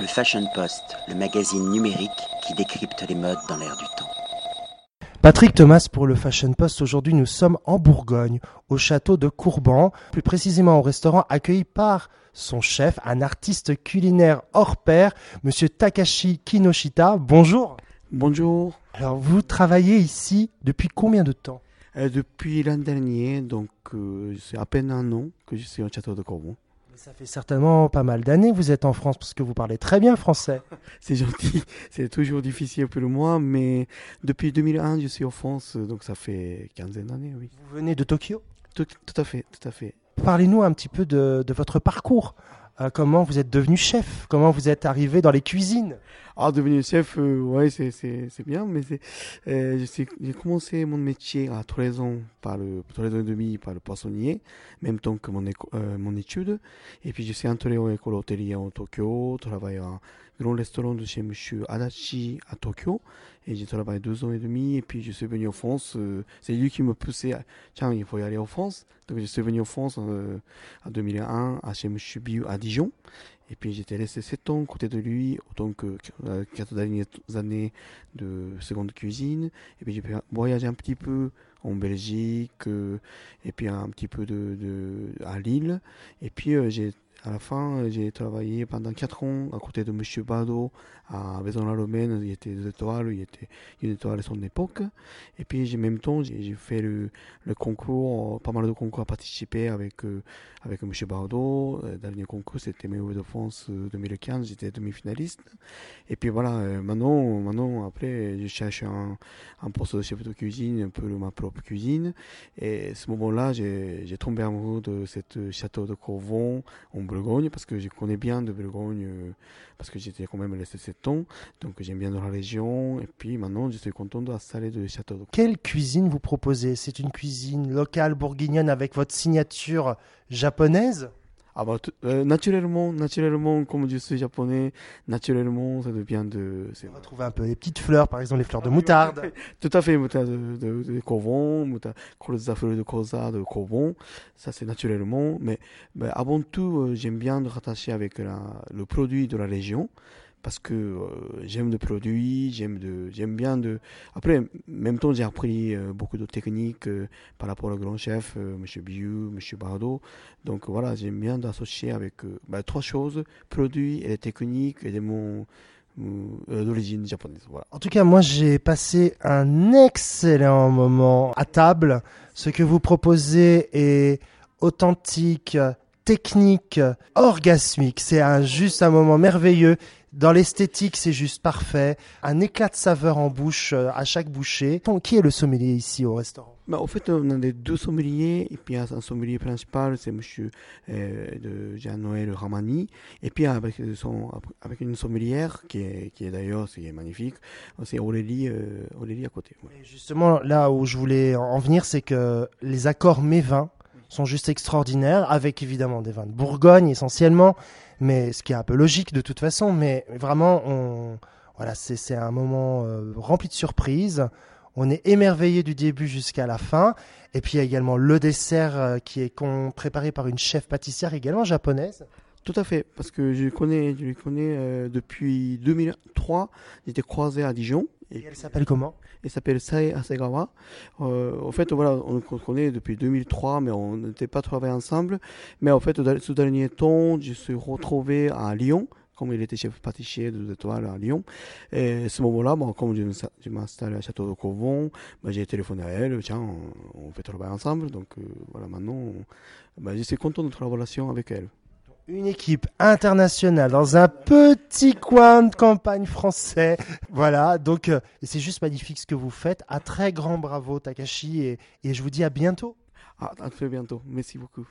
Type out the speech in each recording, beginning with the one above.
Le Fashion Post, le magazine numérique qui décrypte les modes dans l'air du temps. Patrick Thomas pour le Fashion Post. Aujourd'hui, nous sommes en Bourgogne, au château de Courban, plus précisément au restaurant accueilli par son chef, un artiste culinaire hors pair, monsieur Takashi Kinoshita. Bonjour. Bonjour. Alors, vous travaillez ici depuis combien de temps? Euh, depuis l'an dernier, donc euh, c'est à peine un an que je suis au château de Corbon. Ça fait certainement pas mal d'années que vous êtes en France, parce que vous parlez très bien français. C'est gentil, c'est toujours difficile pour moi, mais depuis 2001, je suis en France, donc ça fait quinzaine d'années, oui. Vous venez de Tokyo? Tout, tout à fait, tout à fait. Parlez-nous un petit peu de, de votre parcours. Euh, comment vous êtes devenu chef? Comment vous êtes arrivé dans les cuisines? Ah, devenir chef, euh, ouais, c'est, c'est, c'est bien, mais c'est, euh, sais- j'ai commencé mon métier à 13 ans, par le, 13 ans et demi par le poissonnier, même temps que mon, éco- euh, mon étude. Et puis je suis entré en école hôtelière en Tokyo, travaillé à un grand restaurant de chez Monsieur Adachi à Tokyo. Et j'ai travaillé deux ans et demi, et puis je suis venu en France. c'est lui qui me poussait, à, tiens, il faut y aller en France. Donc je suis venu en France en 2001 à chez Monsieur Biu à Et puis j'étais resté sept ans à côté de lui, autant que euh, quatre dernières années de seconde cuisine. Et puis j'ai pu voyager un petit peu en Belgique, euh, et puis un petit peu de à Lille. Et puis euh, j'ai à la fin, euh, j'ai travaillé pendant quatre ans à côté de Monsieur Bado à Vaison-la-Romaine. Il était deux il était une étoile à son époque. Et puis en même temps, j'ai fait le, concours, euh, pas mal de concours à participer avec euh, avec Monsieur Bardot. Le dernier concours, c'était Meilleur de France euh, 2015, j'étais demi-finaliste. Et puis voilà, euh, maintenant, maintenant, après, je cherche un, poste de chef de cuisine, un peu ma propre cuisine. Et à ce moment-là, j'ai tombé amoureux de cette château de Corvon Bourgogne, parce que je connais bien de Bourgogne, euh, parce que j'étais quand même resté 7 ans. Donc j'aime bien dans la région. Et puis maintenant, je suis content le château de Quelle cuisine vous proposez? C'est une cuisine locale bourguignonne avec votre signature japonaise? Ah bah, tout- euh, naturellement, naturellement, comme je suis japonais, naturellement, ça devient de... On va trouver un peu les petites fleurs, par exemple les fleurs de moutarde. Tout à fait, moutarde de, de, de Corvon, moutarde, fleur de colza de Corvon, ça c'est naturellement. Mais, mais avant tout, euh, j'aime bien me rattacher avec la, le produit de la région. Parce que euh, j'aime le produit, j'aime de, j'aime bien de. Après, même temps, j'ai appris euh, beaucoup de techniques euh, par rapport au grand chef, Monsieur Biu, Monsieur Bardot. Donc voilà, j'aime bien d'associer avec bah, trois choses produits et techniques et mots euh, d'origine japonaise. Voilà. En tout cas, moi j'ai passé un excellent moment à table. Ce que vous proposez est authentique, technique, orgasmique. C'est un, juste un moment merveilleux. Dans l'esthétique, c'est juste parfait. Un éclat de saveur en bouche euh, à chaque bouchée. Qui est le sommelier ici au restaurant? Bah, au fait, on a les deux sommeliers, et puis il y a un sommelier principal, c'est monsieur euh, Jean-Noël Ramani, et puis avec, son, avec une sommelière qui est, qui est d'ailleurs magnifique, c'est Aurélie, euh, Aurélie à côté. ouais. Justement, là où je voulais en venir, c'est que les accords mets-vins sont juste extraordinaires, avec évidemment des vins de Bourgogne essentiellement, mais ce qui est un peu logique de toute façon, mais vraiment, on, voilà, c'est un moment euh, rempli de surprises. On est émerveillé du début jusqu'à la fin. Et puis il y a également le dessert euh, qui est préparé par une chef pâtissière également japonaise. Tout à fait, parce que je le connais, je le connais euh, depuis 2003, j'étais croisé à Dijon, Et et elle s'appelle comment? Il s'appelle Sae Hasegawa. Euh, en fait, voilà, on se connaît depuis 2003, mais on n'était pas travaillé ensemble. Mais en fait, ce dernier temps, je suis retrouvé à Lyon, comme il était chef pâtissier de deux étoiles à Lyon. Et à ce moment-là, bon, comme je, m'insta- je m'installe à Château de Corvon, bah, j'ai téléphoné à elle, tiens, on, on fait travailler ensemble. Donc euh, voilà, maintenant, bah, je suis content de notre relation avec elle. Une équipe internationale dans un petit coin de campagne français. Voilà, donc euh, c'est juste magnifique ce que vous faites. À très grand bravo Takashi et, et je vous dis à bientôt. Ah, à très bientôt. Merci beaucoup.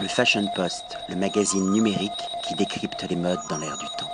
Le Fashion Post, le magazine numérique qui décrypte les modes dans l'air du temps.